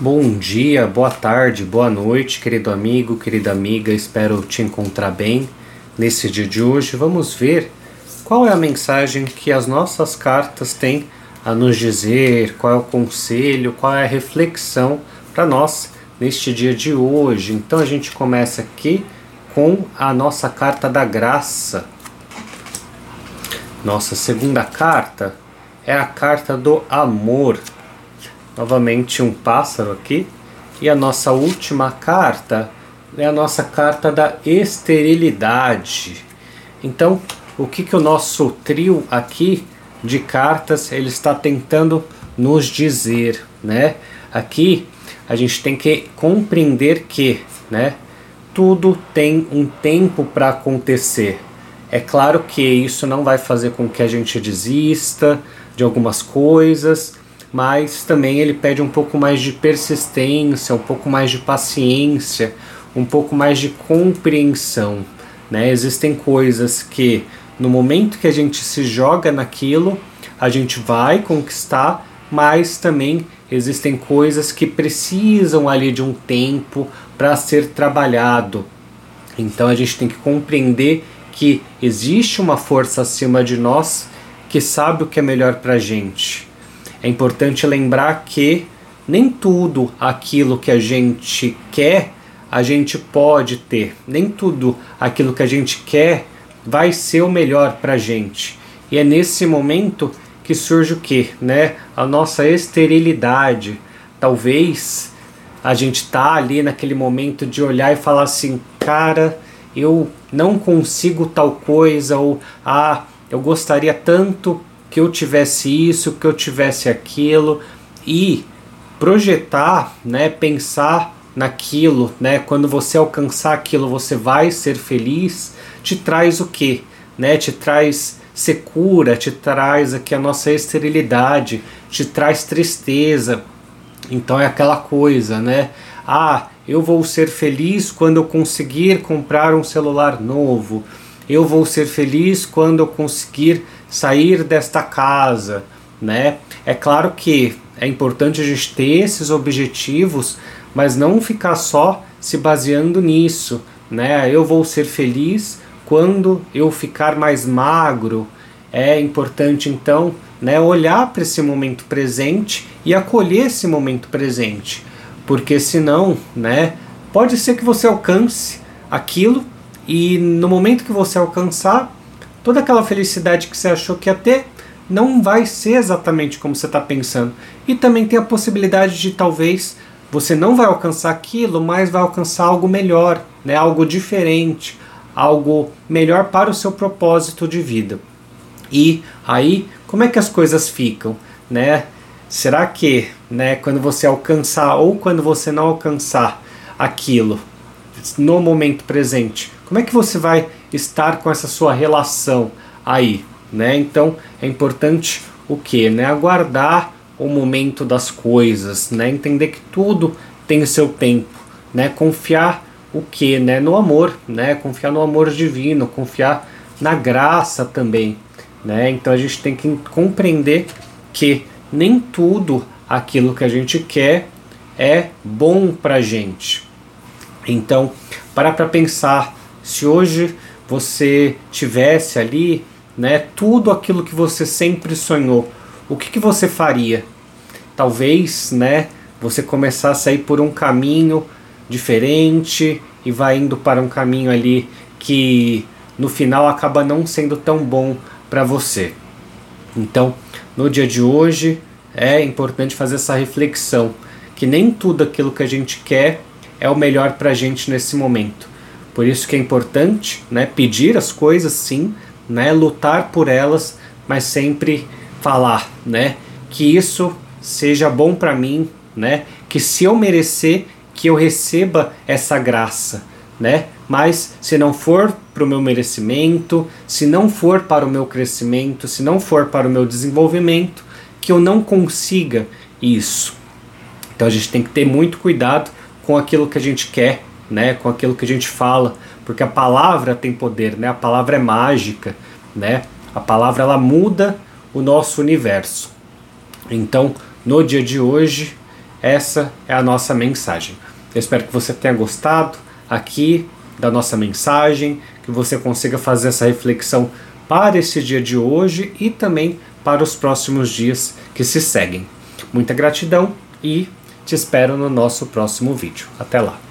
Bom dia, boa tarde, boa noite, querido amigo, querida amiga. Espero te encontrar bem nesse dia de hoje. Vamos ver qual é a mensagem que as nossas cartas têm a nos dizer, qual é o conselho, qual é a reflexão para nós neste dia de hoje. Então a gente começa aqui com a nossa carta da graça. Nossa segunda carta é a carta do amor novamente um pássaro aqui. E a nossa última carta é a nossa carta da esterilidade. Então, o que, que o nosso trio aqui de cartas ele está tentando nos dizer, né? Aqui a gente tem que compreender que, né? Tudo tem um tempo para acontecer. É claro que isso não vai fazer com que a gente desista de algumas coisas, mas também ele pede um pouco mais de persistência, um pouco mais de paciência, um pouco mais de compreensão. Né? Existem coisas que no momento que a gente se joga naquilo, a gente vai conquistar, mas também existem coisas que precisam ali de um tempo para ser trabalhado. Então a gente tem que compreender que existe uma força acima de nós que sabe o que é melhor para a gente. É importante lembrar que nem tudo aquilo que a gente quer a gente pode ter, nem tudo aquilo que a gente quer vai ser o melhor para a gente. E é nesse momento que surge o que, né? A nossa esterilidade. Talvez a gente tá ali naquele momento de olhar e falar assim, cara, eu não consigo tal coisa ou ah, eu gostaria tanto que eu tivesse isso, que eu tivesse aquilo e projetar, né, pensar naquilo, né, quando você alcançar aquilo, você vai ser feliz, te traz o quê? Né, te traz secura, te traz aqui a nossa esterilidade, te traz tristeza. Então é aquela coisa, né? Ah, eu vou ser feliz quando eu conseguir comprar um celular novo. Eu vou ser feliz quando eu conseguir sair desta casa, né? É claro que é importante a gente ter esses objetivos, mas não ficar só se baseando nisso, né? Eu vou ser feliz quando eu ficar mais magro. É importante então, né, olhar para esse momento presente e acolher esse momento presente, porque senão, né, pode ser que você alcance aquilo e no momento que você alcançar, toda aquela felicidade que você achou que ia ter não vai ser exatamente como você está pensando. E também tem a possibilidade de talvez você não vai alcançar aquilo, mas vai alcançar algo melhor, né? algo diferente, algo melhor para o seu propósito de vida. E aí, como é que as coisas ficam? Né? Será que né, quando você alcançar ou quando você não alcançar aquilo no momento presente, como é que você vai estar com essa sua relação aí, né? Então é importante o que, né? Aguardar o momento das coisas, né? Entender que tudo tem seu tempo, né? Confiar o que, né? No amor, né? Confiar no amor divino, confiar na graça também, né? Então a gente tem que compreender que nem tudo aquilo que a gente quer é bom pra gente. Então, para para pensar se hoje você tivesse ali, né, tudo aquilo que você sempre sonhou, o que, que você faria? Talvez, né, você começasse a ir por um caminho diferente e vai indo para um caminho ali que no final acaba não sendo tão bom para você. Então, no dia de hoje é importante fazer essa reflexão que nem tudo aquilo que a gente quer é o melhor para a gente nesse momento. Por isso que é importante, né, pedir as coisas sim, né, lutar por elas, mas sempre falar, né, que isso seja bom para mim, né, que se eu merecer, que eu receba essa graça, né? Mas se não for para o meu merecimento, se não for para o meu crescimento, se não for para o meu desenvolvimento, que eu não consiga isso. Então a gente tem que ter muito cuidado com aquilo que a gente quer, né, com aquilo que a gente fala, porque a palavra tem poder, né? A palavra é mágica, né? A palavra ela muda o nosso universo. Então, no dia de hoje, Essa é a nossa mensagem. Eu espero que você tenha gostado aqui da nossa mensagem, que você consiga fazer essa reflexão para esse dia de hoje e também para os próximos dias que se seguem. Muita gratidão e te espero no nosso próximo vídeo. Até lá!